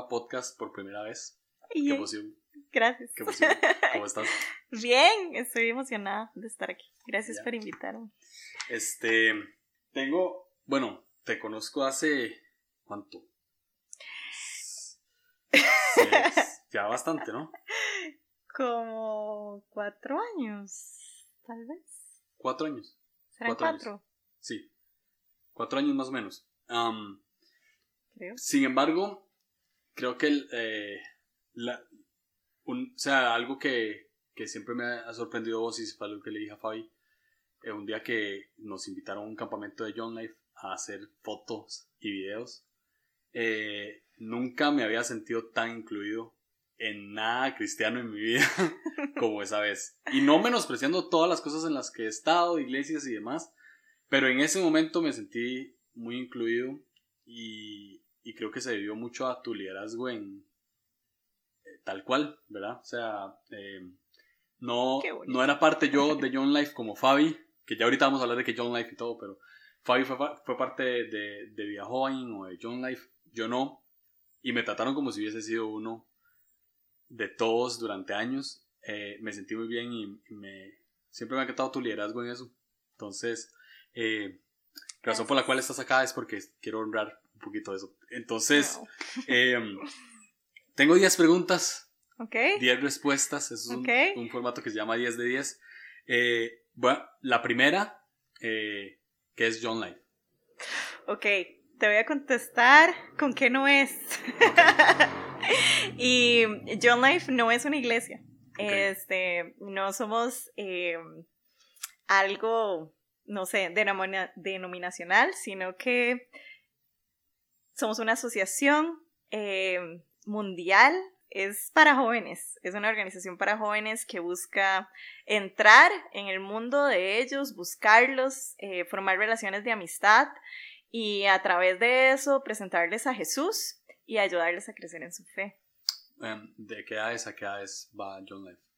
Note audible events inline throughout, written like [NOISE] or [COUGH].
a podcast por primera vez. Qué emoción. Gracias. Qué emoción. ¿Cómo [LAUGHS] estás? Bien, estoy emocionada de estar aquí. Gracias Ya. por invitarme. Este, tengo, bueno, te conozco hace, ¿cuánto? Seis, [LAUGHS] ya bastante, ¿no? Como cuatro años, tal vez. Cuatro años. ¿Serán Cuatro años. Sí. Cuatro años más o menos. Creo. sin embargo, creo que eh, la, o sea, algo que, que siempre me ha sorprendido vos y fue algo que le dije a Fabi, eh, un día que nos invitaron a un campamento de John Life a hacer fotos y videos, eh, nunca me había sentido tan incluido en nada cristiano en mi vida [LAUGHS] como esa vez. Y no menospreciando todas las cosas en las que he estado, iglesias y demás, pero en ese momento me sentí muy incluido y, y creo que se debió mucho a tu liderazgo en eh, tal cual, ¿verdad? O sea, eh, no, no era parte yo de John Life como Fabi, que ya ahorita vamos a hablar de que John Life y todo, pero Fabi fue, fue parte de, de Via Joven o de John Life, yo no, y me trataron como si hubiese sido uno de todos durante años. Eh, me sentí muy bien y, y me, siempre me ha encantado tu liderazgo en eso. Entonces, eh, razón por la cual estás acá es porque quiero honrar un poquito eso. Entonces, Wow. [LAUGHS] eh, tengo 10 preguntas, Ok. 10 respuestas. Es un, formato que se llama 10 de 10. Eh, bueno, la primera, eh, que es John Life. Ok, te voy a contestar con qué no es. [LAUGHS] y John Life no es una iglesia. Este, no somos eh, algo, no sé, denomina- denominacional, sino que somos una asociación eh, mundial. Es para jóvenes, es una organización para jóvenes que busca entrar en el mundo de ellos, buscarlos, eh, formar relaciones de amistad y a través de eso presentarles a Jesús y ayudarles a crecer en su fe. Em, ¿De qué edades a qué edades va John Life?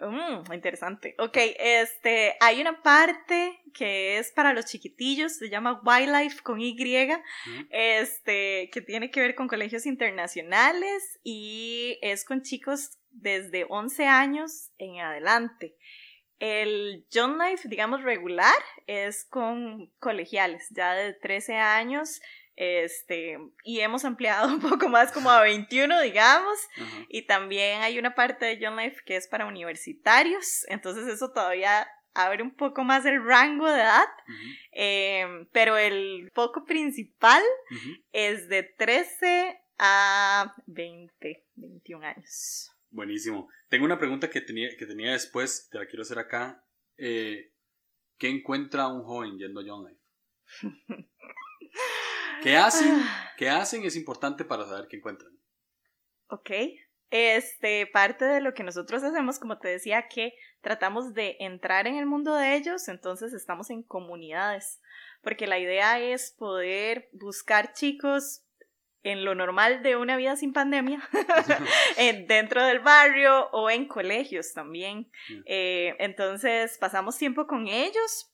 Mm, interesante. Ok, este, hay una parte que es para los chiquitillos, se llama Wildlife con Y, este, que tiene que ver con colegios internacionales y es con chicos desde 11 años en adelante. El John Life, digamos, regular es con colegiales, ya de 13 años, este, y hemos ampliado [LAUGHS] un poco más como a 21, digamos, y también hay una parte de John Life que es para universitarios, entonces eso todavía abre un poco más el rango de edad, eh, pero el foco principal es de 13 a 20, 21 años. Buenísimo. Tengo una pregunta que tenía, que tenía después, te la quiero hacer acá. Eh, ¿Qué encuentra un joven yendo a John Life? [LAUGHS] ¿Qué hacen? ¿Qué hacen? Es importante para saber qué encuentran. Ok. Este, parte de lo que nosotros hacemos, como te decía, que tratamos de entrar en el mundo de ellos, entonces estamos en comunidades, porque la idea es poder buscar chicos en lo normal de una vida sin pandemia, [LAUGHS] [LAUGHS] en- dentro del barrio o en colegios también. Mm. Eh, entonces pasamos tiempo con ellos,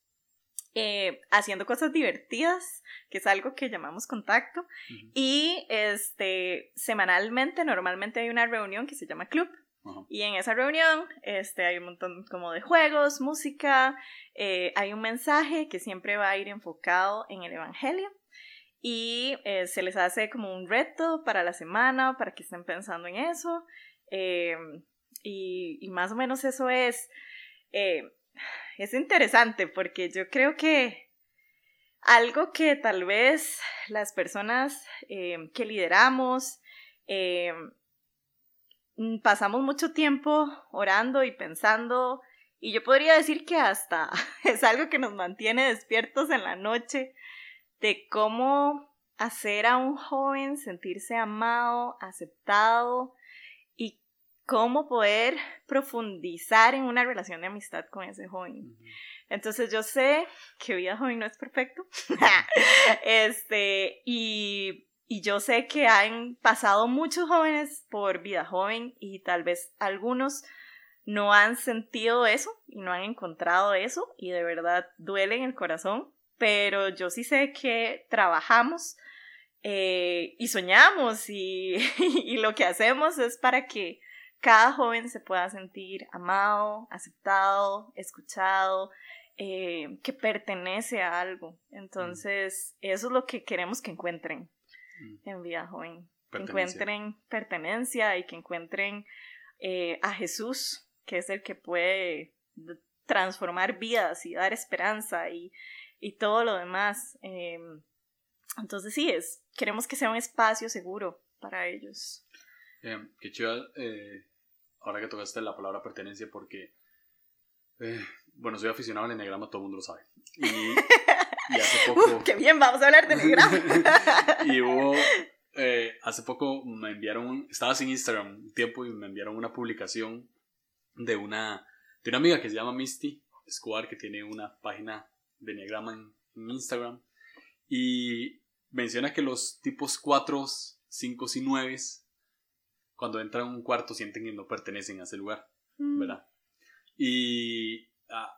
eh, haciendo cosas divertidas, que es algo que llamamos contacto. Ujú. Y este, semanalmente, normalmente hay una reunión que se llama club. Y en esa reunión este, hay un montón como de juegos, música, eh, hay un mensaje que siempre va a ir enfocado en el Evangelio. Y eh, se les hace como un reto para la semana, para que estén pensando en eso. Eh, y, y más o menos eso es, es interesante porque yo creo que algo que tal vez las personas eh, que lideramos eh, mm, pasamos mucho tiempo orando y pensando y yo podría decir que hasta [LAUGHS] es algo que nos mantiene despiertos en la noche de cómo hacer a un joven sentirse amado, aceptado cómo poder profundizar en una relación de amistad con ese joven. Entonces yo sé que vida joven no es perfecto. [LAUGHS] este, y, y yo sé que han pasado muchos jóvenes por vida joven y tal vez algunos no han sentido eso y no han encontrado eso y de verdad duele en el corazón, pero yo sí sé que trabajamos eh, y soñamos y, [LAUGHS] y lo que hacemos es para que cada joven se pueda sentir amado, aceptado, escuchado, eh, que pertenece a algo. Entonces, eso es lo que queremos que encuentren mm. en Vida Joven. Que encuentren pertenencia y que encuentren eh, a Jesús, que es el que puede transformar vidas y dar esperanza y, todo lo demás. Em, entonces sí, es, queremos que sea un espacio seguro para ellos. Em, qué chido, eh, ahora que tocaste la palabra pertenencia, porque, eh, bueno, soy aficionado al enneagrama, todo el mundo lo sabe. Y, hace [LAUGHS] poco... ¡Qué bien! Vamos a hablar de enneagrama. [LAUGHS] y hubo, eh, hace poco me enviaron, estaba sin Instagram un tiempo y me enviaron una publicación de una de una amiga que se llama Misty Escobar, que tiene una página de Enneagrama en, Instagram. Y menciona que los tipos 4, 5 y 9, cuando entran en un cuarto, sienten que no pertenecen a ese lugar, mm. ¿verdad? Y ah,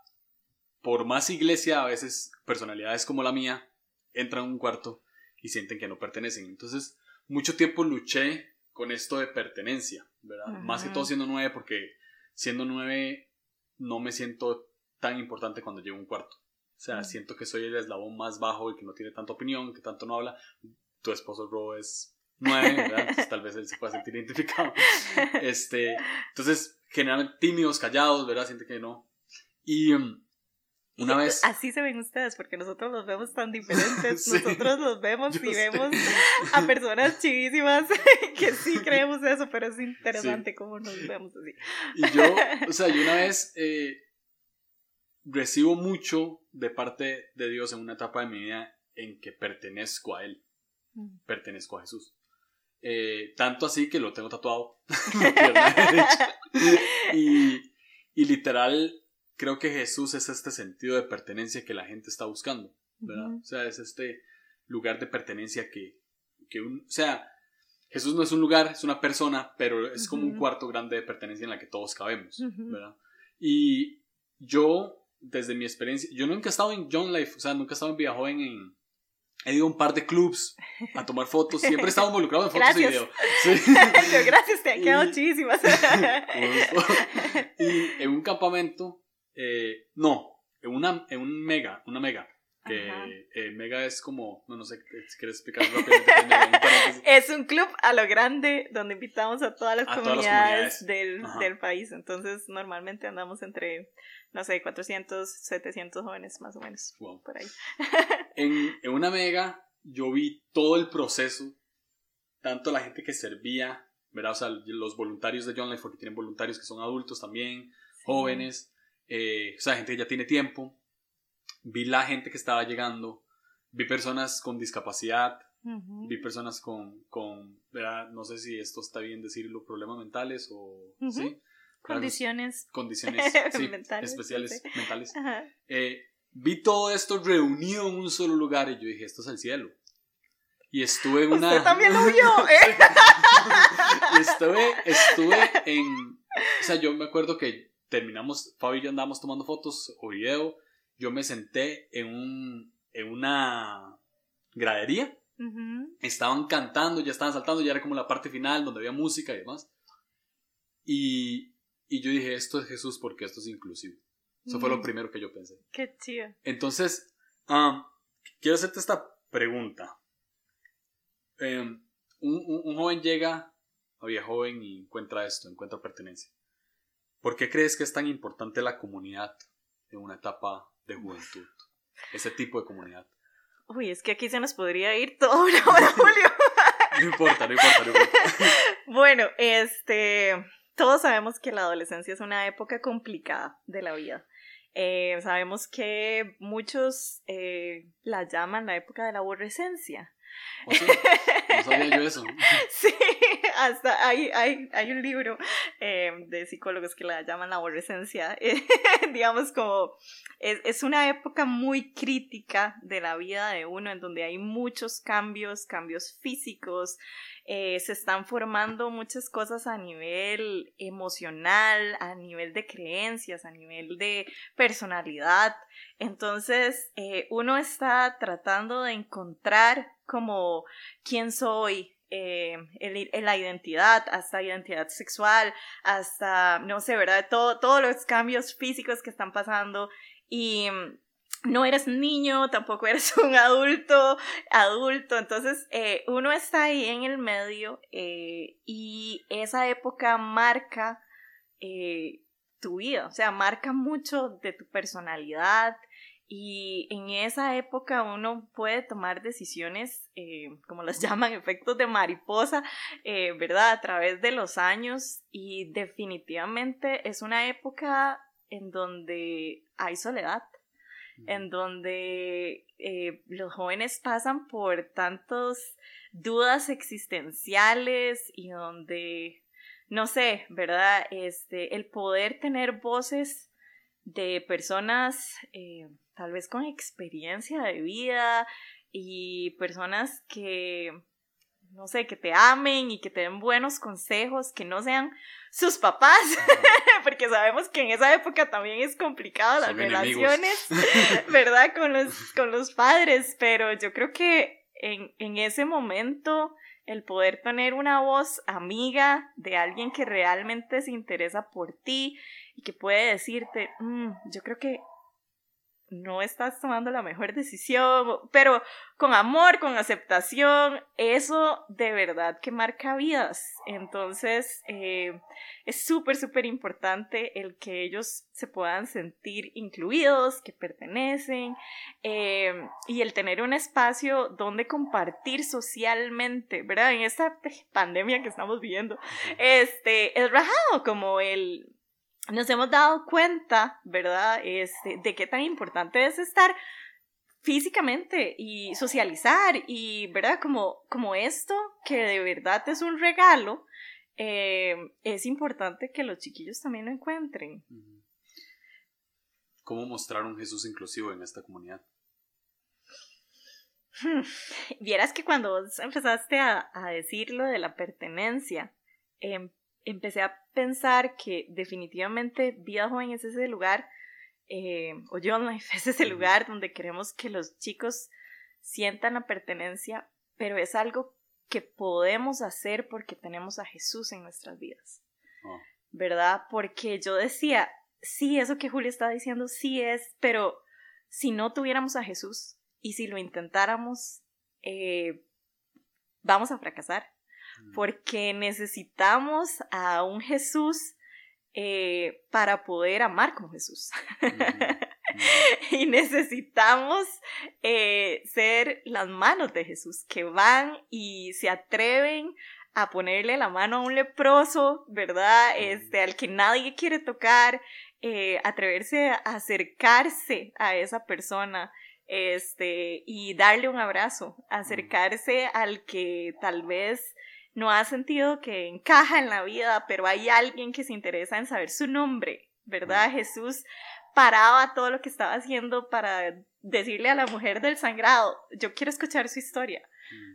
por más iglesia, a veces personalidades como la mía entran en un cuarto y sienten que no pertenecen. Entonces, mucho tiempo luché con esto de pertenencia, ¿verdad? Más que todo siendo 9, porque siendo 9 no me siento tan importante cuando llego a un cuarto. O sea, siento que soy el eslabón más bajo y que no tiene tanta opinión, que tanto no habla. Tu esposo Ro es nueve, [LAUGHS] ¿verdad? Entonces tal vez él se pueda sentir identificado. Este, entonces, generalmente tímidos, callados, ¿verdad? Siente que no. Y um, una [LAUGHS] vez... Así se ven ustedes, porque nosotros los vemos tan diferentes. [LAUGHS] Nosotros los vemos y vemos a personas chivísimas que sí creemos eso, pero es interesante cómo nos vemos así. Y yo, o sea, yo una vez eh, recibo mucho de parte de Dios en una etapa de mi vida en que pertenezco a Él. Mm. Pertenezco a Jesús. Eh, tanto así que lo tengo tatuado. [LAUGHS] y, y literal creo que Jesús es este sentido de pertenencia que la gente está buscando, ¿verdad? O sea, es este lugar de pertenencia que, que un, o sea, Jesús no es un lugar, es una persona, pero es como un cuarto grande de pertenencia en la que todos cabemos, ¿verdad? Y yo, desde mi experiencia, yo nunca he estado en John Life, o sea, nunca he estado en Vía Joven en... He ido a un par de clubs a tomar fotos. Siempre he estado involucrado en fotos y video. [LAUGHS] Gracias, te han quedado muchísimas. [LAUGHS] y en un campamento eh, no, en, una, en un mega, una mega. Que eh, mega es como, no, no sé si quieres explicar rápidamente. [LAUGHS] es un club a lo grande donde invitamos a todas las, comunidades, Del, del, país. Entonces, normalmente andamos entre, no sé, 400, 700 jóvenes más o menos. Por ahí. [LAUGHS] en, en una mega, yo vi todo el proceso, tanto la gente que servía, ¿verdad? O sea, los voluntarios de John Life, porque tienen voluntarios que son adultos también, jóvenes eh, o sea, gente que ya tiene tiempo, vi la gente que estaba llegando, vi personas con discapacidad, vi personas con, con no sé si esto está bien decirlo, problemas mentales o, ¿sí? Condiciones. Condiciones [LAUGHS] mentales, especiales, mentales. Eh, vi todo esto reunido en un solo lugar y yo dije, esto es el cielo. Y estuve en una... Usted también lo [LAUGHS] vio, ¿eh? [LAUGHS] y estuve, estuve en... O sea, yo me acuerdo que terminamos, Fabi y yo andábamos tomando fotos o video, yo me senté en, un, en una gradería, estaban cantando, ya estaban saltando, ya era como la parte final donde había música y demás. Y, y yo dije, esto es Jesús porque esto es inclusivo. Eso fue lo primero que yo pensé. Qué chido. Entonces, um, quiero hacerte esta pregunta. Em, un, un, un, joven llega, había joven y encuentra esto, encuentra pertenencia. ¿Por qué crees que es tan importante la comunidad en una etapa de juventud? Ese tipo de comunidad. Uy, es que aquí se nos podría ir toda [LAUGHS] una hora, Julio. [LAUGHS] no importa, no importa, no importa. bueno, este, todos sabemos que la adolescencia es una época complicada de la vida. Eh, sabemos que muchos eh, la llaman la época de la aborrecencia. ¿O sí? No sabía yo eso. [LAUGHS] sí, hasta hay, hay, hay un libro eh, de psicólogos que la llaman la aborrecencia. [LAUGHS] digamos como es, es, una época muy crítica de la vida de uno en donde hay muchos cambios, cambios físicos, eh, se están formando muchas cosas a nivel emocional, a nivel de creencias, a nivel de personalidad. Entonces, eh, uno está tratando de encontrar como quién soy, eh, la identidad, hasta identidad sexual, hasta, no sé, ¿verdad? Todo, todos los cambios físicos que están pasando y no eres niño, tampoco eres un adulto, adulto, entonces eh, uno está ahí en el medio eh, y esa época marca eh, tu vida, o sea, marca mucho de tu personalidad. Y en esa época uno puede tomar decisiones, como las [LAUGHS] llaman, efectos de mariposa, ¿verdad? A través de los años y definitivamente es una época en donde hay soledad en donde eh, los jóvenes pasan por tantas dudas existenciales y donde, no sé, ¿verdad? Este, el poder tener voces de personas eh, tal vez con experiencia de vida y personas que no sé, que te amen y que te den buenos consejos, que no sean sus papás, [LAUGHS] porque sabemos que en esa época también es complicado las relaciones, [LAUGHS] ¿verdad? Con los, con los padres, pero yo creo que en, en ese momento el poder tener una voz amiga de alguien que realmente se interesa por ti y que puede decirte, mm, yo creo que no estás tomando la mejor decisión, pero con amor, con aceptación, eso de verdad que marca vidas. Entonces, eh, es súper, súper importante el que ellos se puedan sentir incluidos, que pertenecen, eh, y el tener un espacio donde compartir socialmente, ¿verdad? En esta [LAUGHS] pandemia que estamos viviendo, este, es rajado como el nos hemos dado cuenta, ¿verdad? Este, de qué tan importante es estar físicamente y socializar y, ¿verdad? Como, como esto, que de verdad es un regalo, eh, es importante que los chiquillos también lo encuentren. ¿Cómo mostrar un Jesús inclusivo en esta comunidad? [LAUGHS] Vieras que cuando empezaste a, a decir lo de la pertenencia, eh, empecé a pensar que definitivamente Vida Joven es ese lugar, eh, o John Life es ese lugar donde queremos que los chicos sientan la pertenencia, pero es algo que podemos hacer porque tenemos a Jesús en nuestras vidas. Oh. ¿Verdad? Porque yo decía, sí, eso que Julio está diciendo, sí es, pero si no tuviéramos a Jesús y si lo intentáramos, eh, vamos a fracasar porque necesitamos a un Jesús eh, para poder amar como Jesús. [LAUGHS] y necesitamos eh, ser las manos de Jesús que van y se atreven a ponerle la mano a un leproso, ¿verdad? Este, al que nadie quiere tocar, eh, atreverse a acercarse a esa persona, este, y darle un abrazo, acercarse al que tal vez no ha sentido que encaja en la vida, pero hay alguien que se interesa en saber su nombre, ¿verdad? Jesús paraba todo lo que estaba haciendo para decirle a la mujer del sangrado, yo quiero escuchar su historia,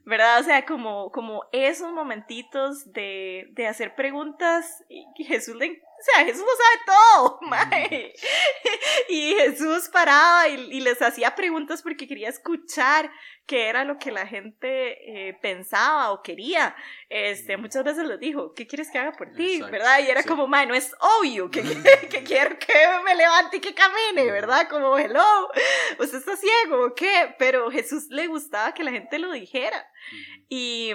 ¿verdad? O sea, como, como esos momentitos de, de hacer preguntas y Jesús le o sea, Jesús lo sabe todo, mae. [LAUGHS] Y Jesús paraba y, les hacía preguntas porque quería escuchar qué era lo que la gente eh, pensaba o quería. Este, muchas veces les dijo, ¿qué quieres que haga por ti? ¿Verdad? Y era como, mae, no es obvio que, [LAUGHS] que, quiero que me levante y que camine, ¿verdad? Como, hello, usted está ciego, ¿o qué? Pero Jesús le gustaba que la gente lo dijera. Y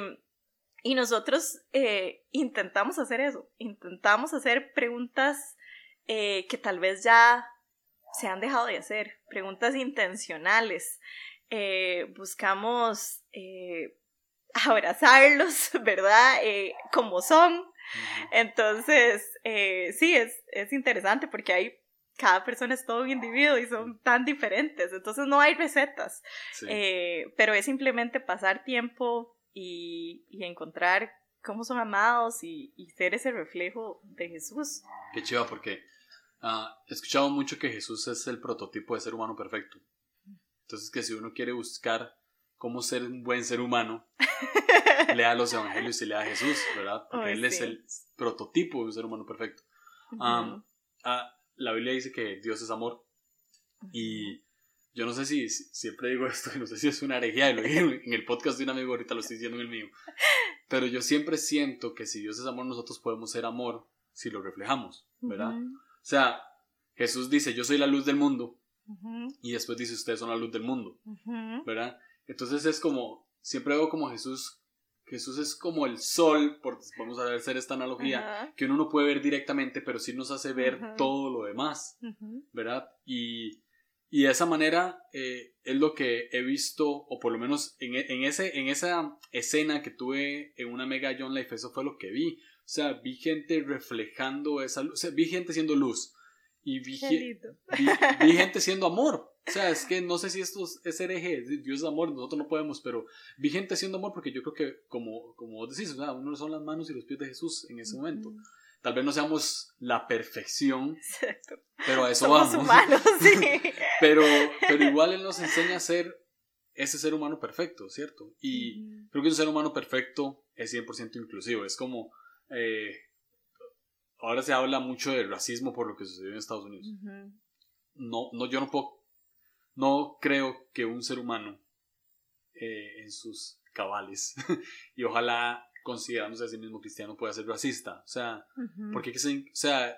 y nosotros eh, intentamos hacer eso, intentamos hacer preguntas eh, que tal vez ya se han dejado de hacer, preguntas intencionales. Eh, buscamos abrazarlos, [LAUGHS] ¿verdad? como son. Entonces, sí, es, es interesante porque hay cada persona es todo un individuo y son tan diferentes, entonces no hay recetas, pero es simplemente pasar tiempo y, encontrar cómo son amados y, ser ese reflejo de Jesús. Qué chiva, porque ah, he escuchado mucho que Jesús es el prototipo de ser humano perfecto. Entonces, que si uno quiere buscar cómo ser un buen ser humano, [LAUGHS] lea los evangelios y lea a Jesús, ¿verdad? Porque Ay, Él es sí. el prototipo de un ser humano perfecto. Um, ah, la Biblia dice que Dios es amor y yo no sé si, si- siempre digo esto, [LAUGHS] no sé si es una herejía, y lo dije en el podcast de un amigo, ahorita lo estoy diciendo en el mío, pero yo siempre siento que si Dios es amor, nosotros podemos ser amor si lo reflejamos, ¿verdad? O sea, Jesús dice, yo soy la luz del mundo, y después dice, ustedes son la luz del mundo, ujú. ¿verdad? Entonces es como, siempre veo como Jesús, Jesús es como el sol, por, vamos a hacer esta analogía, que uno no puede ver directamente, pero sí nos hace ver todo lo demás. ¿verdad? Y, y de esa manera eh, es lo que he visto, o por lo menos en, e- en, ese, en esa escena que tuve en una mega John Life, eso fue lo que vi. O sea, vi gente reflejando esa luz, o sea, vi gente siendo luz. Y vi, vi, vi gente siendo amor. O sea, es que no sé si esto es- hereje, Dios es amor, nosotros no podemos, pero vi gente siendo amor porque yo creo que, como, como vos decís, o sea, uno son las manos y los pies de Jesús en ese momento. Ujú. Tal vez no seamos la perfección, Exacto. pero a eso Somos vamos. humanos, [LAUGHS] sí. Pero, pero igual Él nos enseña a ser ese ser humano perfecto, ¿cierto? Y creo que un ser humano perfecto es 100% inclusivo. Es como... eh, ahora se habla mucho del racismo por lo que sucedió en Estados Unidos. No, no, yo no puedo... No creo que un ser humano eh, en sus cabales [LAUGHS] y ojalá considerándose a sí mismo cristiano pueda ser racista. O sea, porque que se- o sea,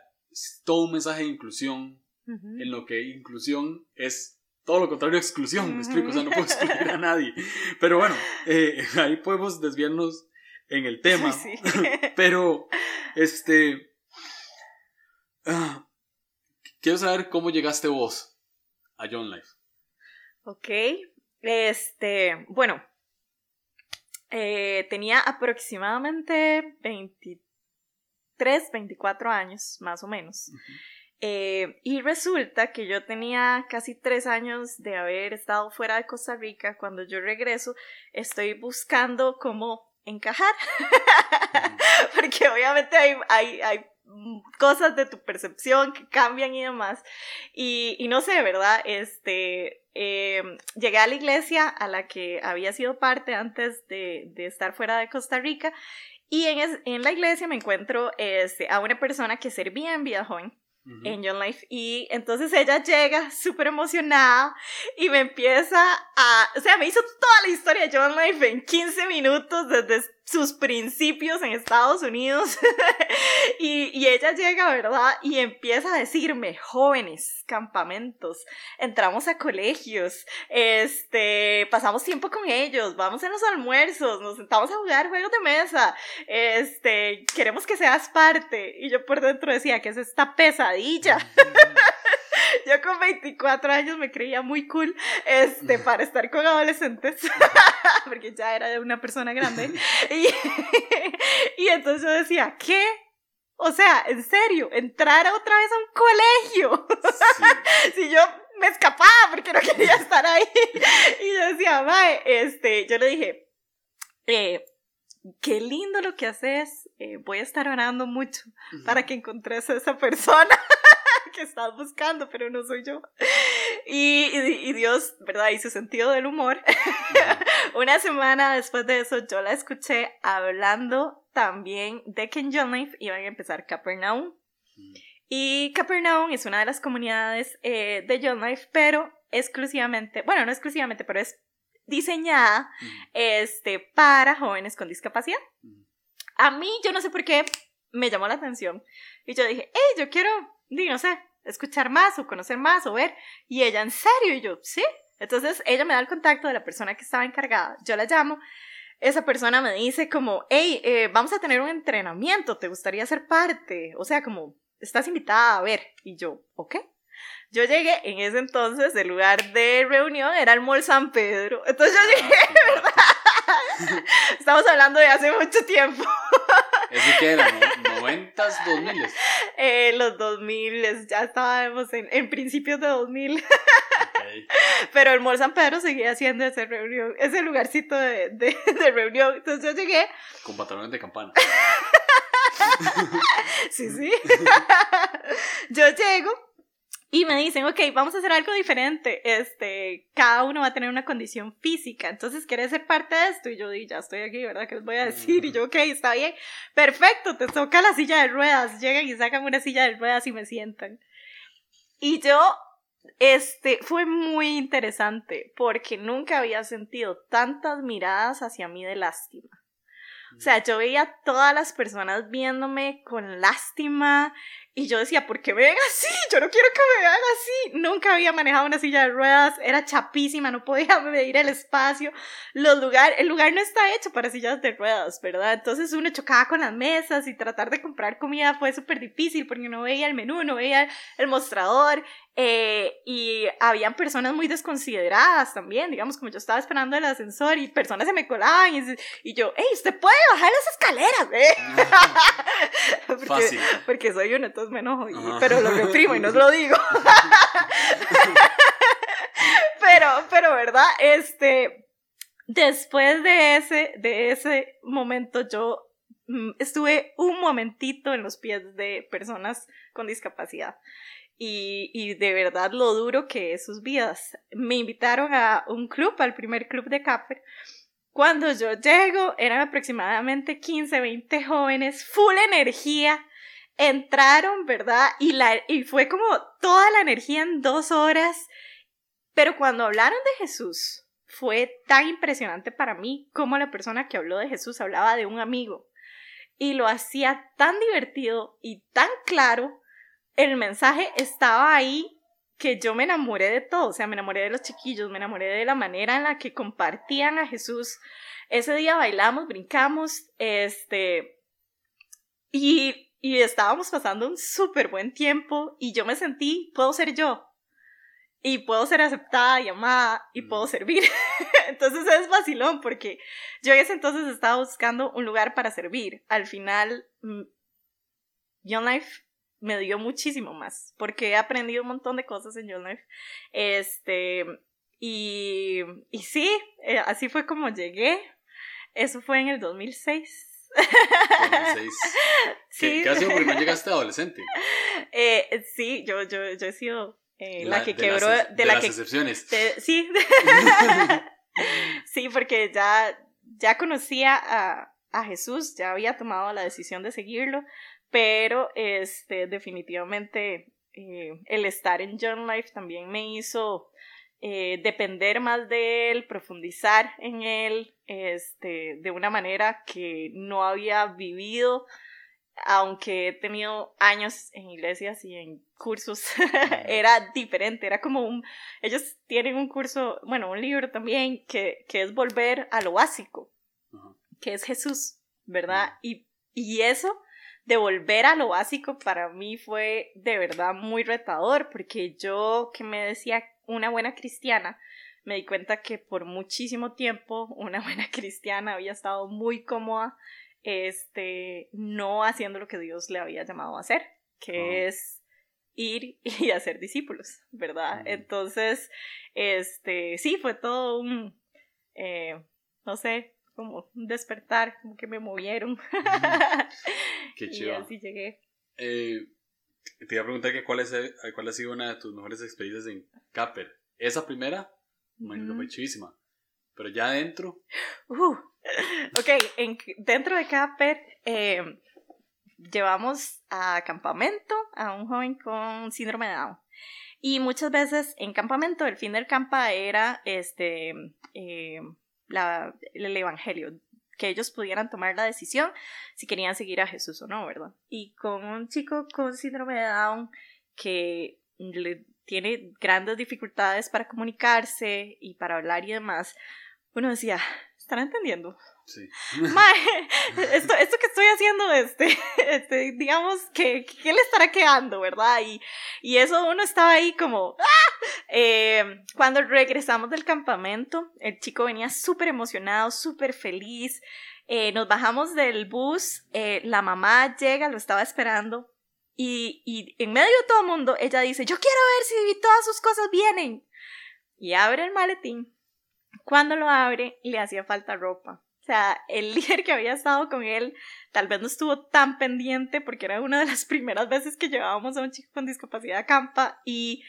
todo un mensaje de inclusión en lo que inclusión es todo lo contrario a exclusión, me explico, o sea, no puedo excluir a nadie. Pero bueno, eh, [LAUGHS] ahí podemos desviarnos en el tema, Sí. [LAUGHS] pero este... ah, quiero saber cómo llegaste vos a John Life. Ok, este, bueno, eh, tenía aproximadamente 23, 24 años, más o menos. Eh, y resulta que yo tenía casi tres años de haber estado fuera de Costa Rica. Cuando yo regreso, estoy buscando cómo encajar, [LAUGHS] porque obviamente hay, hay, hay cosas de tu percepción que cambian y demás. Y, y no sé, ¿verdad? Este, eh, llegué a la iglesia a la que había sido parte antes de, de estar fuera de Costa Rica. Y en, es- en la iglesia me encuentro este, a una persona que servía en Vida Joven en John Life y entonces ella llega súper emocionada y me empieza a, o sea, me hizo toda la historia de John Life en 15 minutos desde sus principios en Estados Unidos [LAUGHS] y, y ella llega, ¿verdad? Y empieza a decirme, jóvenes, campamentos, entramos a colegios, este, pasamos tiempo con ellos, vamos en los almuerzos, nos sentamos a jugar juegos de mesa, este, queremos que seas parte. Y yo por dentro decía, que es esta pesadilla? Yo con 24 años me creía muy cool este, para estar con adolescentes, [LAUGHS] porque ya era una persona grande. Y, y entonces yo decía, ¿qué? O sea, en serio, entrar otra vez a un colegio. Sí. [LAUGHS] si yo me escapaba porque no quería estar ahí. [LAUGHS] Y yo decía, mae, este, yo le dije, eh, qué lindo lo que haces, eh, voy a estar orando mucho para que encontres a esa persona [LAUGHS] que estás buscando, pero no soy yo. Y, y- y Dios, ¿verdad? Y su sentido del humor. [LAUGHS] Una semana después de eso, yo la escuché hablando también de que en John Life iban a empezar Capernaum. Ujú. Y Capernaum es una de las comunidades eh, de John Life, pero exclusivamente, bueno, no exclusivamente, pero es diseñada Ujú. este, para jóvenes con discapacidad. Ujú. A mí, yo no sé por qué, me llamó la atención. Y yo dije, hey, yo quiero, di, no sé, escuchar más o conocer más o ver. Y ella, ¿en serio? Y yo, sí. Entonces ella me da el contacto de la persona que estaba encargada. Yo la llamo. Esa persona me dice como, hey, eh, vamos a tener un entrenamiento, ¿te gustaría ser parte? O sea, como, estás invitada a ver. Y yo, ok. Yo llegué en ese entonces, el lugar de reunión era el Mall San Pedro. Entonces yo llegué, Ah, [LAUGHS] estamos hablando de hace mucho tiempo. ¿Eso qué era? ¿No? ¿90s, 2000s? [LAUGHS] Eh, los 2000, ya estábamos en, en principios de 2000, [LAUGHS] Ok. pero el Mall San Pedro seguía siendo ese reunión, ese lugarcito de, de, de reunión. Entonces yo llegué, Con patrones de campana. [LAUGHS] sí, sí, yo llego Y me dicen, ok, vamos a hacer algo diferente. Este, cada uno va a tener una condición física. Entonces, ¿quieres ser parte de esto? Y yo di, ya estoy aquí, ¿verdad? ¿Qué les voy a decir? Y yo, ok, está bien. Perfecto, te toca la silla de ruedas. Llegan y sacan una silla de ruedas y me sientan. Y yo, este, fue muy interesante porque nunca había sentido tantas miradas hacia mí de lástima. O sea, yo veía todas las personas viéndome con lástima y yo decía, ¿por qué me ven así? Yo no quiero que me vean así. Nunca había manejado una silla de ruedas, era chapísima, no podía [LAUGHS] medir el espacio. Los lugar, el lugar no está hecho para sillas de ruedas, ¿verdad? Entonces uno chocaba con las mesas y tratar de comprar comida fue súper difícil porque no veía el menú, no veía el mostrador. Eh, y habían personas muy desconsideradas también, digamos, como yo estaba esperando el ascensor y personas se me colaban y, y yo, hey, usted puede bajar las escaleras, ¿eh? [LAUGHS] porque, Fácil. porque soy uno, entonces me enojo, y- pero lo reprimo y no lo digo. [LAUGHS] pero, pero, ¿verdad? Este, después de ese, de ese momento yo mm, estuve un momentito en los pies de personas con discapacidad. Y, y de verdad lo duro que es sus vidas. Me invitaron a un club, al primer club de Capper. Cuando yo llego, eran aproximadamente 15, 20 jóvenes, full energía, entraron, ¿verdad? Y, la, y fue como toda la energía en dos horas. Pero cuando hablaron de Jesús, fue tan impresionante para mí como la persona que habló de Jesús hablaba de un amigo. Y lo hacía tan divertido y tan claro. El mensaje estaba ahí que yo me enamoré de todo, o sea, me enamoré de los chiquillos, me enamoré de la manera en la que compartían a Jesús. Ese día bailamos, brincamos, este, y, y estábamos pasando un súper buen tiempo y yo me sentí, puedo ser yo. Y puedo ser aceptada y amada y puedo servir. [LAUGHS] entonces es vacilón porque yo en ese entonces estaba buscando un lugar para servir. Al final, mm, Young Life me dio muchísimo más porque he aprendido un montón de cosas en Young Life. Este, y, y sí, eh, así fue como llegué. Eso fue en el 2006. 2006. [LAUGHS] Sí. ¿Qué, ha sido porque no llegaste adolescente? Eh, sí, yo, yo, yo he sido eh, la, que de quebró, las, de, la las que... excepciones. de- sí, [LAUGHS] sí, porque ya, ya conocía a, a Jesús, ya había tomado la decisión de seguirlo, pero este, definitivamente eh, el estar en John Life también me hizo eh, depender más de él, profundizar en él, este, de una manera que no había vivido, aunque he tenido años en iglesias y en cursos, [LAUGHS] era diferente, era como un, ellos tienen un curso, bueno, un libro también que, que es volver a lo básico, que es Jesús, ¿verdad? Y, y eso de volver a lo básico para mí fue de verdad muy retador, porque yo que me decía una buena cristiana, me di cuenta que por muchísimo tiempo una [LAUGHS] buena cristiana había estado muy cómoda, este, no haciendo lo que Dios le había llamado a hacer, que es ir [LAUGHS] y hacer discípulos, ¿verdad? Mm. Entonces, este, sí, fue todo un, eh, no sé, como un despertar, como que me movieron. [LAUGHS] Qué y chido. así llegué. Eh, te iba a preguntar que cuál, es, eh, cuál ha sido una de tus mejores experiencias en Capper. Esa primera, Ujú. fue chivísima. Pero ya adentro, Uh, [LAUGHS] ok, en- dentro de Capper eh, llevamos a campamento a un joven con síndrome de Down. Y muchas veces en campamento, el fin del campa era este, eh, la- el evangelio, que ellos pudieran tomar la decisión si querían seguir a Jesús o no, ¿verdad? Y con un chico con síndrome de Down que le tiene grandes dificultades para comunicarse y para hablar y demás, uno decía, ¿están entendiendo? Sí. Mae, esto, esto que estoy haciendo, este, [LAUGHS] este, digamos, que, ¿qué le estará quedando, verdad? Y, y eso uno estaba ahí como, ¡ah! Eh, cuando regresamos del campamento, el chico venía súper emocionado, súper feliz. Eh, nos bajamos del bus, eh, la mamá llega, lo estaba esperando. Y, y en medio de todo el mundo, ella dice, yo quiero ver si todas sus cosas vienen. Y abre el maletín. Cuando lo abre, le hacía falta ropa. Sea, el [LAUGHS] líder que había estado con él tal vez no estuvo tan pendiente porque era una de las [LAUGHS] primeras veces que llevábamos a un chico con discapacidad a campa y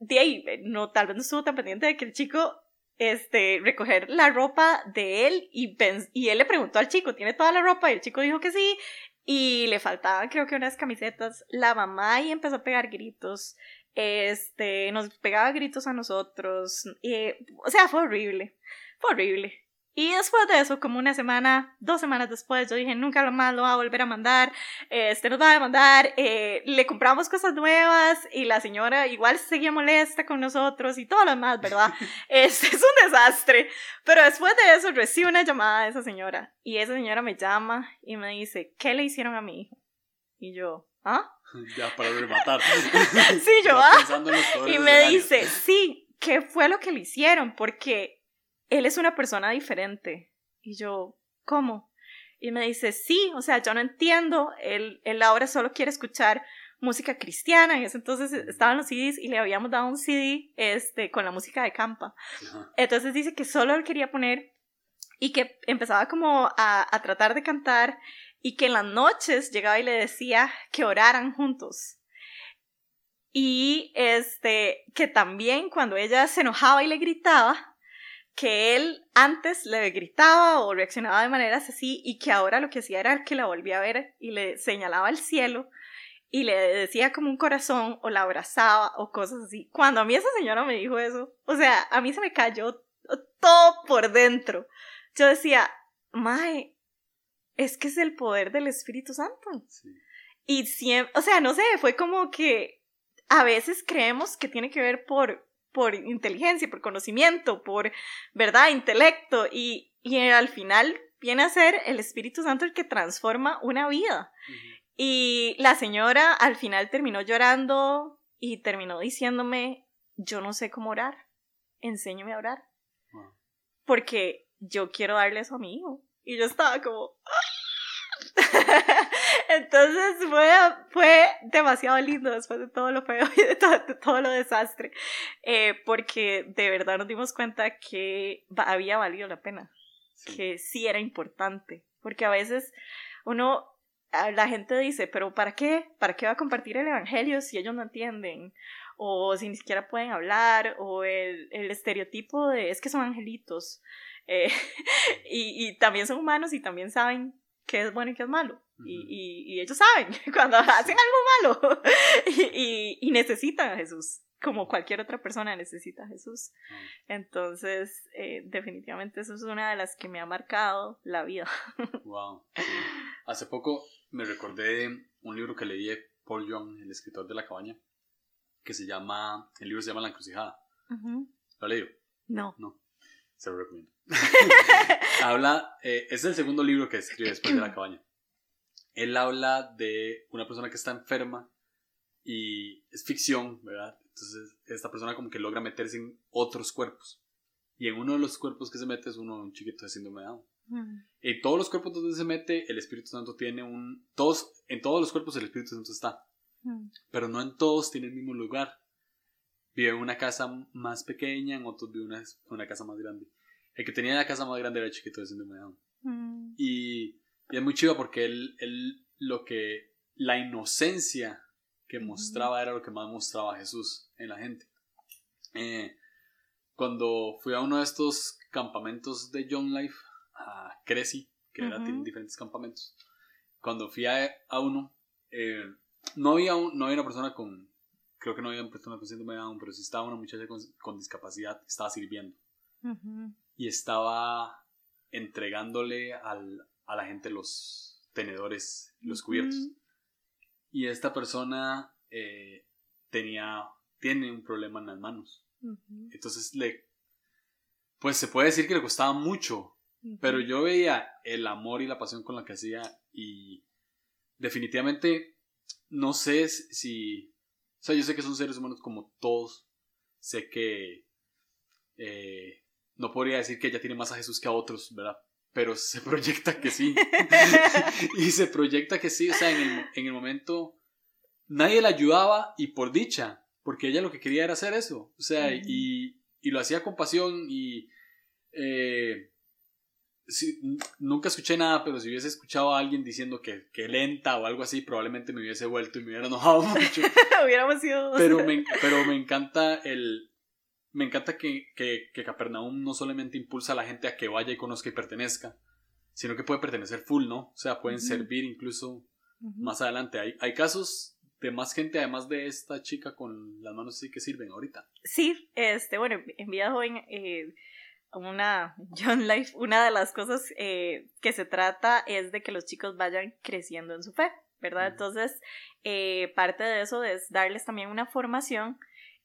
de ahí, no, tal vez no estuvo tan pendiente de que el chico este, recoger la ropa de él y, él le preguntó al chico, ¿tiene toda la ropa? Y el chico dijo que sí y le faltaban creo que unas camisetas. La mamá y empezó a pegar gritos. Este, nos pegaba gritos a nosotros. Y, o sea, fue horrible. Fue horrible. Y después de eso, como una semana, dos semanas después, yo dije, nunca lo más lo va a volver a mandar, este nos va a demandar, eh, le compramos cosas nuevas y la señora igual seguía molesta con nosotros y todo lo demás, ¿verdad? [LAUGHS] Este es un desastre. Pero después de eso recibo una llamada de esa señora y esa señora me llama y me dice, ¿qué le hicieron a mi hijo? Y yo, ¿ah? [LAUGHS] Ya para rematar. [LAUGHS] sí, yo, ¿ah? Y me dice, sí, ¿qué fue lo que le hicieron? Porque él es una persona diferente. Y yo, ¿cómo? Y me dice, sí, o sea, yo no entiendo, él, él ahora solo quiere escuchar música cristiana, y entonces estaban los CDs y le habíamos dado un CD este, con la música de campa. Entonces dice que solo él quería poner y que empezaba como a, a tratar de cantar y que en las noches llegaba y le decía que oraran juntos. Y este, que también cuando ella se enojaba y le gritaba, que él antes le gritaba o reaccionaba de maneras así y que ahora lo que hacía era que la volvía a ver y le señalaba al cielo y le decía como un corazón o la abrazaba o cosas así. Cuando a mí esa señora me dijo eso, o sea, a mí se me cayó todo por dentro. Yo decía, Mae, es que es el poder del Espíritu Santo. Y siempre, o sea, no sé, fue como que a veces creemos que tiene que ver por por inteligencia, por conocimiento, por, ¿verdad?, intelecto, y, y al final viene a ser el Espíritu Santo el que transforma una vida. Y la señora al final terminó llorando y terminó diciéndome, yo no sé cómo orar, enséñame a orar, porque yo quiero darle eso a mi hijo. Y yo estaba como, Entonces fue, fue demasiado lindo después de todo lo feo [LAUGHS] y de todo, lo desastre, eh, porque de verdad nos dimos cuenta que había valido la pena, que sí era importante, porque a veces uno, la gente dice, pero ¿para qué? ¿Para qué va a compartir el Evangelio si ellos no entienden? O si ni siquiera pueden hablar, o el, el estereotipo de es que son angelitos. Eh, [LAUGHS] y, y también son humanos y también saben qué es bueno y qué es malo. Y, y, ellos saben [LAUGHS] cuando hacen algo malo [LAUGHS] y, y, necesitan a Jesús, como cualquier otra persona necesita a Jesús. Entonces, eh, definitivamente eso es una de las que me ha marcado la vida. [LAUGHS] Wow. Hace poco me recordé un libro que leí de Paul Young, el escritor de La Cabaña, que se llama, el libro se llama La Encrucijada. ¿Lo ha leído? No. No, se lo recomiendo. habla, eh, es el segundo libro que escribe después de La [CLEARS THROAT] Cabaña. Él habla de una persona que está enferma y es ficción, ¿verdad? Entonces, esta persona como que logra meterse en otros cuerpos. Y en uno de los cuerpos que se mete es uno, un chiquito de síndrome de Down. Mm. En todos los cuerpos donde se mete, el Espíritu Santo tiene un... Todos, en todos los cuerpos el Espíritu Santo está. Mm. Pero no en todos tiene el mismo lugar. Vive en una casa más pequeña, en otros vive en una casa más grande. El que tenía la casa más grande era chiquito de síndrome de Down. Y, es muy chido porque él, él, lo que, la inocencia que mostraba era lo que más mostraba Jesús en la gente. Eh, cuando fui a uno de estos campamentos de Young Life, a Creci, que era, tienen diferentes campamentos, cuando fui a, uno, eh, no, había no había una persona con, creo que no había una persona con síndrome de Down, pero sí estaba una muchacha con, discapacidad, estaba sirviendo. Y estaba entregándole al, a la gente los tenedores, los cubiertos. Y esta persona eh, tenía, tiene un problema en las manos. Entonces le, pues se puede decir que le costaba mucho, pero yo veía el amor y la pasión con la que hacía y definitivamente no sé si, o sea, yo sé que son seres humanos como todos, sé que eh, no podría decir que ella tiene más a Jesús que a otros, ¿verdad? Pero se [LAUGHS] proyecta que sí. [LAUGHS] y se proyecta que sí, o sea, en el, momento nadie la ayudaba y por dicha, porque ella lo que quería era hacer eso, o sea, y, y, lo hacía con pasión y... Eh, sí, nunca escuché nada, pero si hubiese escuchado a alguien diciendo que, que lenta o algo así, probablemente me hubiese vuelto y me hubiera enojado [LAUGHS] mucho. Hubiéramos sido... Pero me, pero me encanta el... Me encanta que, que, que Capernaum no solamente impulsa a la gente a que vaya y conozca y pertenezca, sino que puede pertenecer full, ¿no? O sea, pueden servir incluso más adelante. Hay, hay casos de más gente, además de esta chica con las manos así que sirven ahorita. Sí, este, bueno, en Vida Joven, eh, una John Life, una de las cosas eh, que se trata es de que los chicos vayan creciendo en su fe, ¿verdad? Entonces, eh, parte de eso es darles también una formación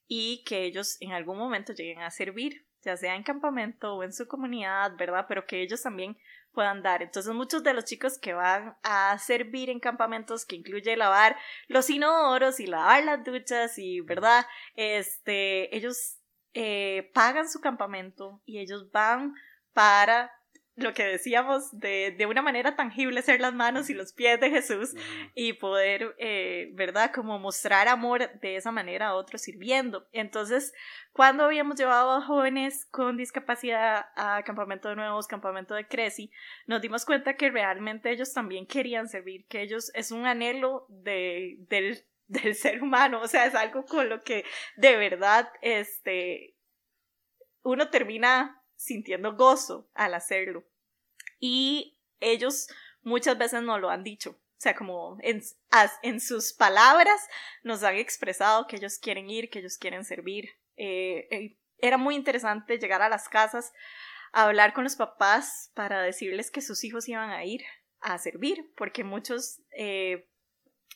y que ellos en algún momento lleguen a servir, ya sea en campamento o en su comunidad, ¿verdad? Pero que ellos también puedan dar. Entonces muchos de los chicos que van a servir en campamentos que incluye lavar los inodoros y lavar las duchas y, ¿verdad? Este, ellos eh, pagan su campamento y ellos van para lo que decíamos, de, de, una manera tangible ser las manos y los pies de Jesús y poder, eh, ¿verdad? Como mostrar amor de esa manera a otros sirviendo. Entonces, cuando habíamos llevado a jóvenes con discapacidad a campamento de nuevos, campamento de Creci, nos dimos cuenta que realmente ellos también querían servir, que ellos es un anhelo de, del, del [LAUGHS] ser humano, o sea, es algo con lo que de verdad, este, uno termina sintiendo gozo al hacerlo. Y ellos muchas veces no lo han dicho. O sea, como en, en sus palabras nos han expresado que ellos quieren ir, que ellos quieren servir. Eh, eh, era muy interesante llegar a las casas a hablar con los papás para decirles que sus hijos iban a ir a servir, porque muchos eh,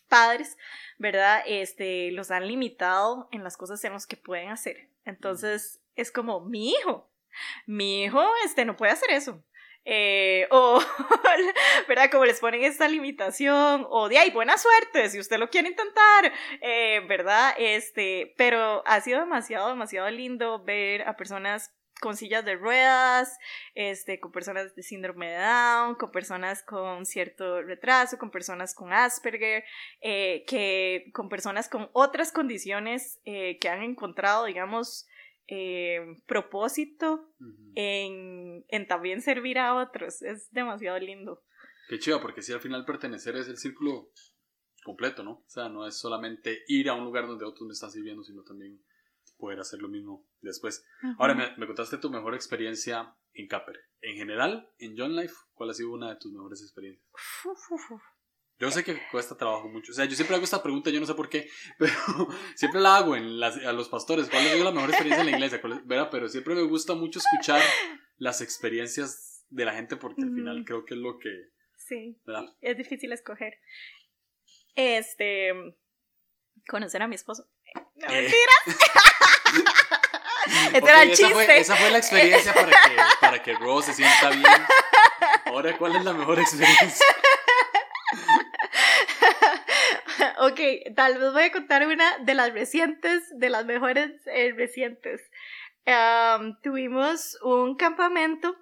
padres, ¿verdad? Este, los han limitado en las cosas en las que pueden hacer. Entonces, es como, mi hijo, mi hijo este, no puede hacer eso. Eh, [LAUGHS] o, ¿verdad? Como les ponen esta limitación, o de ahí, buena suerte, si usted lo quiere intentar, eh, ¿verdad? Este, pero ha sido demasiado, demasiado lindo ver a personas con sillas de ruedas, este, con personas de síndrome de Down, con personas con cierto retraso, con personas con Asperger, eh, que con personas con otras condiciones que han encontrado, digamos, eh, propósito en, en, también servir a otros. Es demasiado lindo. Qué chido, porque si al final pertenecer es el círculo completo, ¿no? O sea, no es solamente ir a un lugar donde otros me están sirviendo, sino también poder hacer lo mismo después. Ahora, me, me, contaste tu mejor experiencia en Capper. En general, en John Life, ¿cuál ha sido una de tus mejores experiencias? Yo sé que cuesta trabajo mucho. O sea, yo siempre hago esta pregunta, yo no sé por qué, [LAUGHS] pero siempre la hago en las, a los pastores. ¿Cuál es la mejor experiencia en la iglesia? ¿verdad? Pero siempre me gusta mucho escuchar las experiencias de la gente porque al final creo que es lo que... Sí, es difícil escoger. Este... Conocer a mi esposo. No, eh. mentiras. [LAUGHS] Este era el chiste. Fue, esa fue, la experiencia para que, para que Rose se sienta bien. Ahora, ¿cuál es la mejor experiencia? Ok, tal vez voy a contar una de las recientes, de las mejores eh, recientes. tuvimos un campamento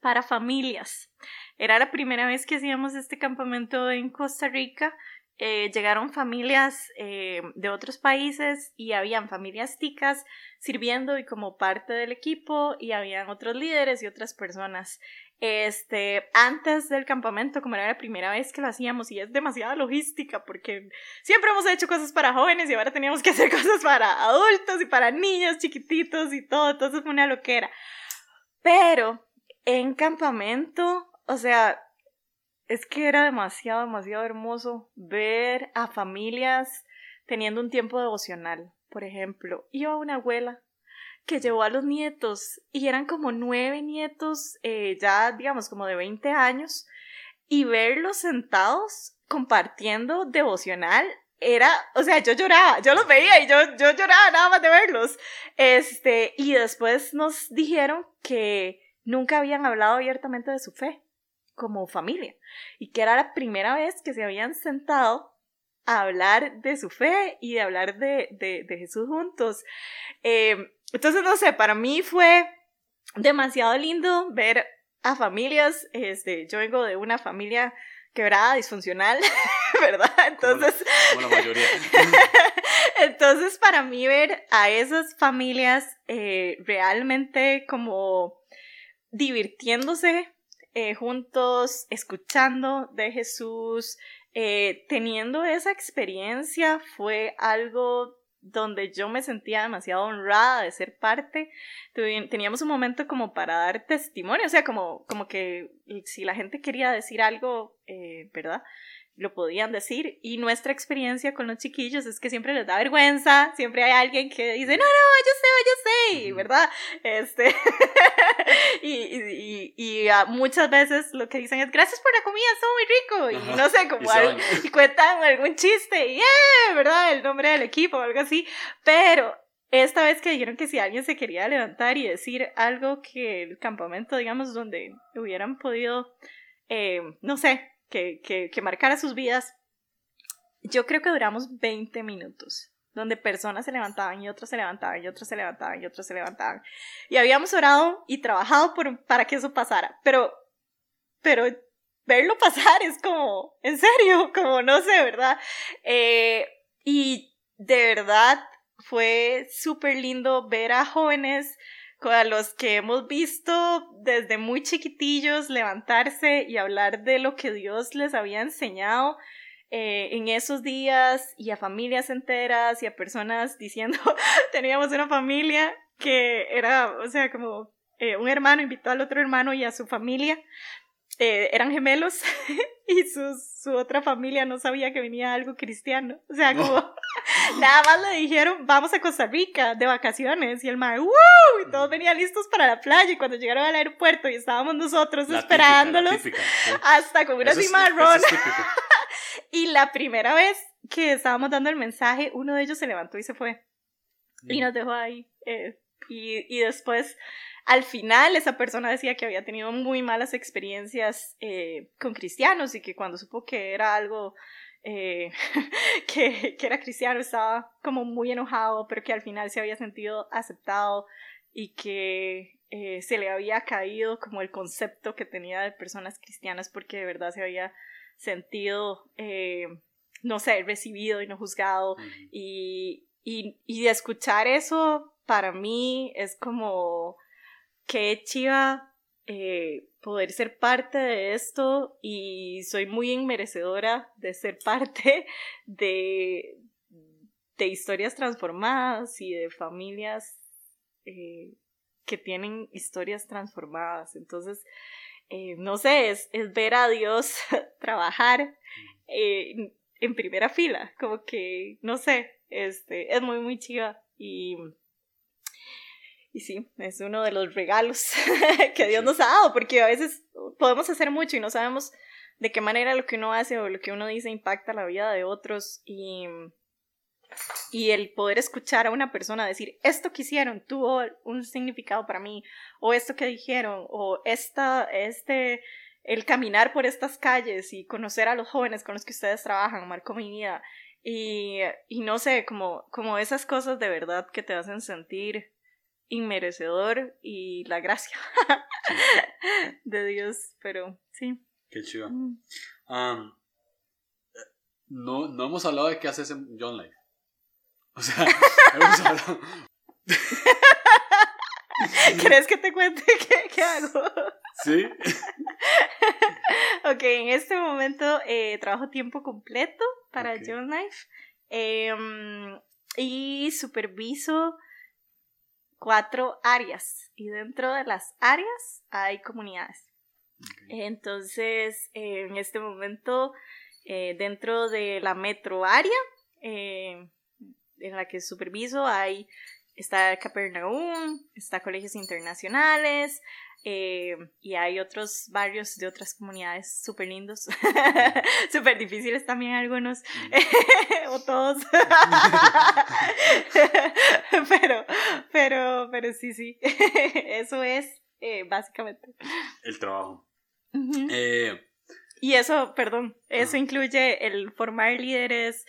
para familias. Era la primera vez que hacíamos este campamento en Costa Rica. Eh, llegaron familias eh, de otros países y habían familias ticas sirviendo y como parte del equipo y habían otros líderes y otras personas este, antes del campamento, como era la primera vez que lo hacíamos, y es demasiada logística, porque siempre hemos hecho cosas para jóvenes y ahora teníamos que hacer [LAUGHS] cosas para adultos y para niños chiquititos y todo, entonces fue una loquera. Pero en campamento, o sea, es que era demasiado, demasiado hermoso ver a familias teniendo un tiempo devocional. Por ejemplo, iba una abuela que llevó a los nietos y eran como nueve nietos eh, ya digamos como de 20 años y verlos sentados compartiendo devocional era, o sea, yo lloraba, yo los veía y yo, yo lloraba nada más de verlos. Este, y después nos dijeron que nunca habían hablado abiertamente de su fe como familia y que era la primera vez que se habían sentado a hablar de su fe y de hablar de, de, de Jesús juntos. Eh, entonces, no sé, para mí fue demasiado lindo ver a familias, este, yo vengo de una familia quebrada, disfuncional, [LAUGHS] ¿verdad? Entonces, como la, mayoría. [LAUGHS] entonces para mí ver a esas familias eh, realmente como divirtiéndose eh, juntos, escuchando de Jesús, eh, teniendo esa experiencia fue algo donde yo me sentía demasiado honrada de ser parte. Teníamos un momento como para dar testimonio, o sea, como, como que si la gente quería decir algo, eh, ¿verdad? Lo podían decir. Y nuestra experiencia con los chiquillos es que siempre les da vergüenza, siempre hay alguien que dice, no, no, yo sé, yo sé, ¿verdad? Este, [LAUGHS] y, y, y, muchas veces lo que dicen es, gracias por la comida, estuvo muy rico, y no sé, como algo, [LAUGHS] y cuentan algún chiste, y yeah, ¿verdad? El nombre del equipo o algo así, pero esta vez que dijeron que si alguien se quería levantar y decir algo que el campamento, digamos, donde hubieran podido, eh, no sé, que, que, que marcara sus vidas, yo creo que duramos 20 minutos donde personas se levantaban y otros se levantaban y otros se levantaban y otros se levantaban. Y habíamos orado y trabajado para que eso pasara, pero, pero verlo pasar es como, en serio, como no sé, ¿verdad? Eh, y de verdad fue súper lindo ver a jóvenes a los que hemos visto desde muy chiquitillos levantarse y hablar de lo que Dios les había enseñado eh, en esos días y a familias enteras y a personas diciendo, [LAUGHS] teníamos una familia que era, o sea, como eh, un hermano invitó al otro hermano y a su familia eh, eran gemelos [LAUGHS] y su, su, otra familia no sabía que venía algo cristiano. O sea, como [LAUGHS] nada más le dijeron, vamos a Costa Rica de vacaciones. Y el mar, ¡Woo! Y todos venían listos para la playa. Y cuando llegaron al aeropuerto y estábamos nosotros esperándolos, hasta con una cimarrón. [LAUGHS] y la primera vez que estábamos dando el mensaje, uno de ellos se levantó y se fue. Y nos dejó ahí. Eh, y, y después al final esa persona decía que había tenido muy malas experiencias eh, con cristianos y que cuando supo que era algo eh, [LAUGHS] que, que, era cristiano estaba como muy enojado, pero que al final se había sentido aceptado y que eh, se le había caído como el concepto que tenía de personas cristianas porque de verdad se había sentido, no sé, recibido y no juzgado. y, y, y de escuchar eso para mí es como qué chiva eh, poder ser parte de esto y soy muy inmerecedora de ser [LAUGHS] parte de, de historias transformadas y de familias eh, que tienen historias transformadas. Entonces, eh, no sé, es, es, ver a Dios [LAUGHS] trabajar en primera fila, como que, no sé, este, es muy, muy chiva y y sí, es uno de los regalos [LAUGHS] que Dios nos ha dado, porque a veces podemos hacer mucho y no sabemos de qué manera lo que uno hace o lo que uno dice impacta la vida de otros y, y el poder escuchar a una persona decir esto que hicieron tuvo un significado para mí o esto que dijeron o esta, este, el caminar por estas calles y conocer a los jóvenes con los que ustedes trabajan marcó mi vida y, y no sé, como, como esas cosas de verdad que te hacen sentir inmerecedor y la gracia [LAUGHS] de Dios, pero sí. Qué chido. Mm. no, no hemos hablado de qué haces en John Life. O sea, [LAUGHS] hemos hablado. [LAUGHS] ¿Crees que te cuente qué, qué hago? Sí. ok, en este momento eh, trabajo tiempo completo para John Life em, y superviso cuatro áreas y dentro de las áreas hay comunidades. Entonces, en este momento, eh, dentro de la metro área eh, en la que superviso, hay, está Capernaum, está colegios internacionales, eh, y hay otros barrios de otras comunidades súper lindos, [LAUGHS] súper difíciles también algunos, [LAUGHS] o todos. [LAUGHS] pero, pero, pero sí, sí, eso es eh, básicamente. El trabajo. Eh, y eso, perdón, eso incluye el formar líderes,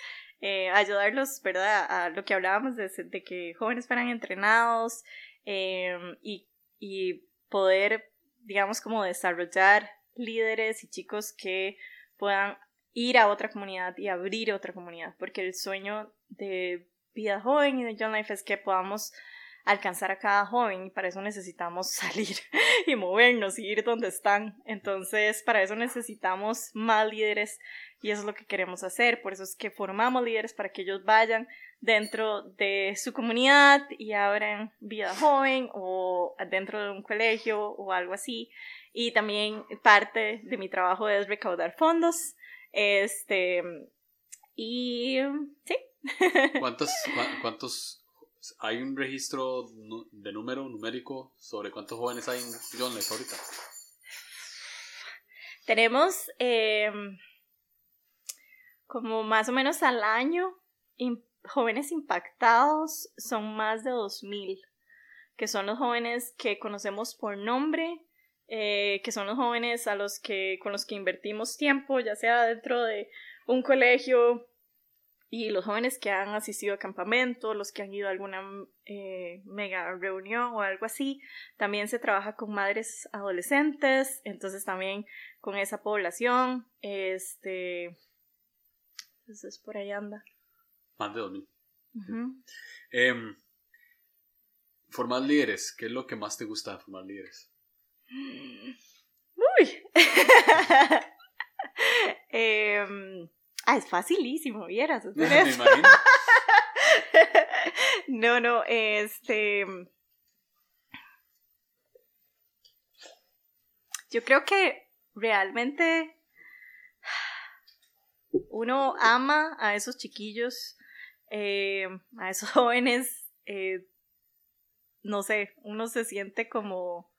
ayudarlos, ¿verdad? A lo que hablábamos de, de que jóvenes fueran entrenados y, y poder, digamos, como desarrollar líderes y chicos que puedan ir a otra comunidad y abrir otra comunidad, porque el sueño de Vida Joven y de John Life es que podamos alcanzar a cada joven y para eso necesitamos [LAUGHS] salir y movernos y ir donde están. Entonces, para eso necesitamos más líderes y eso es lo que queremos hacer. Por eso es que formamos líderes para que ellos vayan dentro de su comunidad y abran vida joven o dentro de un colegio o algo así. Y también parte de mi trabajo es recaudar fondos. Este, y sí. [LAUGHS] ¿Cuántos, cuántos hay un registro de número numérico sobre cuántos jóvenes hay en Johnless ahorita? Tenemos eh, como más o menos al año jóvenes impactados son más de 2.000, que son los jóvenes que conocemos por nombre, eh, que son los jóvenes a los que, con los que invertimos tiempo, ya sea dentro de un colegio, y los jóvenes que han asistido a campamento, los que han ido a alguna eh, mega reunión o algo así, también se trabaja con madres adolescentes, entonces también con esa población, este, entonces por ahí anda. Más de 2000. Em, formar líderes, ¿qué es lo que más te gusta de formar líderes? Uy. [LAUGHS] Em, ah, es facilísimo, vieras. [LAUGHS] Me imagino. [LAUGHS] no, no, este. Yo creo que realmente uno ama a esos chiquillos, eh, a esos [LAUGHS] jóvenes, eh, no sé, uno se siente como,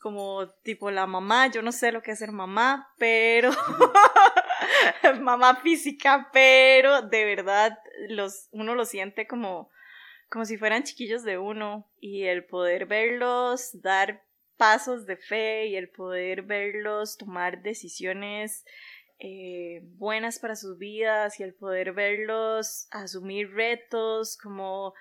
como tipo la mamá, yo no sé lo que es ser mamá, pero [LAUGHS] mamá física, pero de verdad los, uno lo siente como, como si fueran chiquillos de uno. Y el poder verlos dar pasos de fe y el poder verlos tomar decisiones eh, buenas para sus vidas y el poder verlos asumir retos como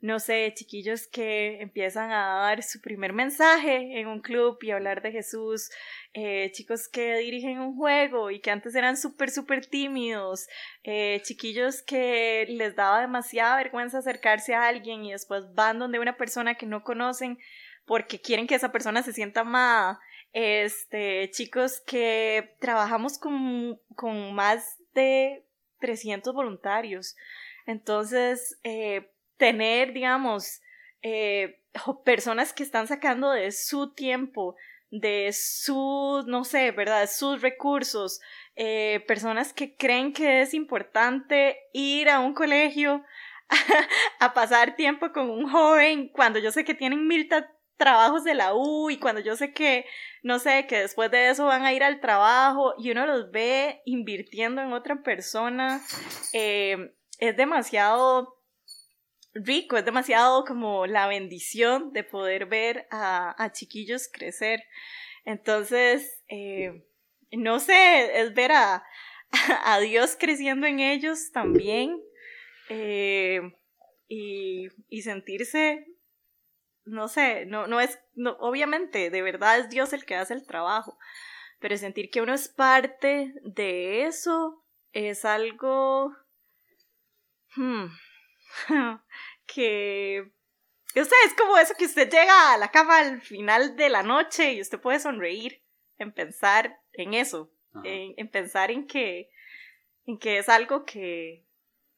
no sé, chiquillos que empiezan a dar su primer mensaje en un club y hablar de Jesús, eh, chicos que dirigen un juego y que antes eran súper, súper tímidos, eh, chiquillos que les daba demasiada vergüenza acercarse a alguien y después van donde una persona que no conocen porque quieren que esa persona se sienta amada este, chicos que trabajamos con, con más de 300 voluntarios. Entonces, eh, tener, digamos, eh, personas que están sacando de su tiempo, de su, no sé, ¿verdad? Sus recursos, eh, personas que creen que es importante ir a un colegio [LAUGHS] a pasar tiempo con un joven cuando yo sé que tienen mil trabajos de la U y cuando yo sé que, no sé, que después de eso van a ir al trabajo y uno los ve invirtiendo en otra persona, eh, es demasiado rico, es demasiado como la bendición de poder ver a, chiquillos crecer. Entonces, eh, no sé, es ver a, [LAUGHS] a, Dios creciendo en ellos también eh, y, y sentirse no sé, no, no es, no, obviamente, de verdad es Dios el que hace el trabajo, pero sentir que uno es parte de eso es algo hmm, [LAUGHS] que usted es como eso que usted llega a la cama al final de la noche y usted puede sonreír en pensar en eso, en, en, pensar en que, en que es algo que,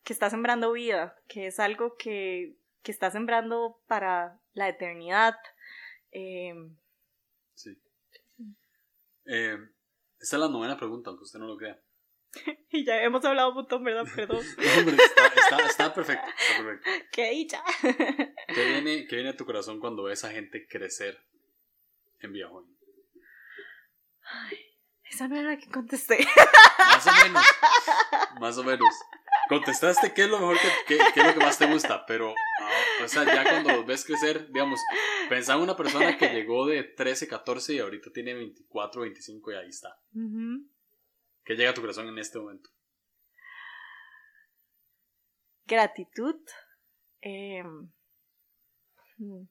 que está sembrando vida, que es algo que, que está sembrando para la eternidad. Em, sí. Eh, esta es la novena pregunta, aunque usted no lo crea. [LAUGHS] y ya hemos hablado un montón, ¿verdad? Perdón. [LAUGHS] está, perfecto, [LAUGHS] ¡Qué dicha! ¿Qué viene, ¿Qué viene a tu corazón cuando ves a gente crecer en Viajón? Ay, esa no era la que contesté. Más o menos. Más o menos. Contestaste qué es lo mejor que, qué, es lo que más te gusta, pero ah, o sea, ya cuando los ves crecer, digamos, pensá en una persona que llegó de 13, 14 y ahorita tiene 24, 25 y ahí está. ¿Qué llega a tu corazón en este momento? Gratitud. Em, hmm.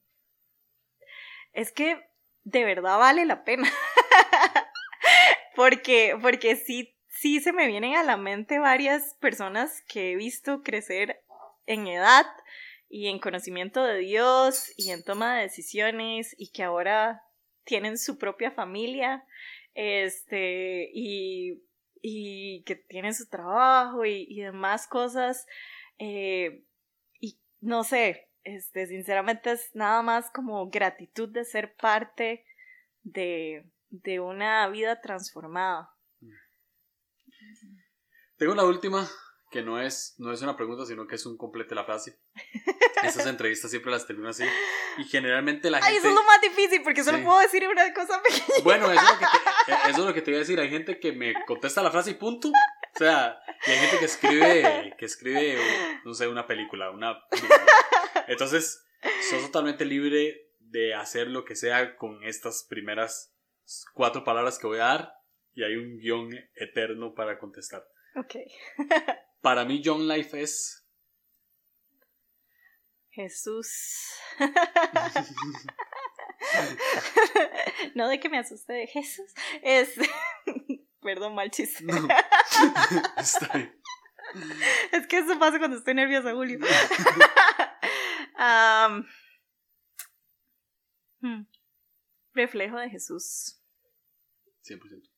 es que de verdad vale la pena. [LAUGHS] porque, porque sí sí se me vienen a la mente varias personas que he visto crecer en edad y en conocimiento de Dios y en toma de decisiones y que ahora tienen su propia familia este y, y que tienen su trabajo y, y demás cosas eh, y no sé este sinceramente es nada más como gratitud de ser parte de, de una vida transformada. Tengo la última que no es, no es una pregunta, sino que es un complete la frase. [LAUGHS] Esas entrevistas siempre las termino así. Y generalmente la gente. Ay, eso es lo más difícil porque solo puedo decir una cosa pequeña. Bueno, eso es, lo que te, eh, eso es lo que te voy a decir. Hay gente que me contesta la frase y punto. O sea, y hay gente que escribe, que escribe, no sé, una película, una. Entonces, sos totalmente libre de hacer lo que sea con estas primeras cuatro palabras que voy a dar. Y hay un guion eterno para contestar. Ok. [LAUGHS] Para mí, John Life es. Jesús. [LAUGHS] no de que me asuste de Jesús. Es. [LAUGHS] Perdón, mal chiste. No. [LAUGHS] Está bien. Es que eso pasa cuando estoy nerviosa, Julio. um, hmm. Reflejo de Jesús. 100%.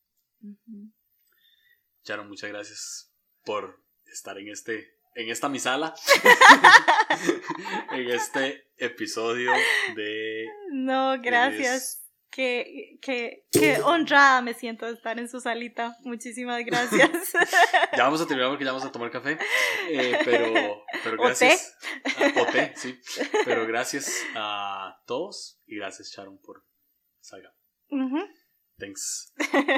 Charo, muchas gracias por estar en este en esta misala [LAUGHS] en este episodio de No, gracias. Qué, qué, qué, honrada me siento de estar en su salita. Muchísimas gracias. [LAUGHS] ya vamos a terminar porque ya vamos a tomar café. Eh, pero, pero gracias. ¿O té? té, sí. Pero gracias a todos y gracias, Sharon, por salga. Thanks.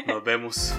Nos vemos.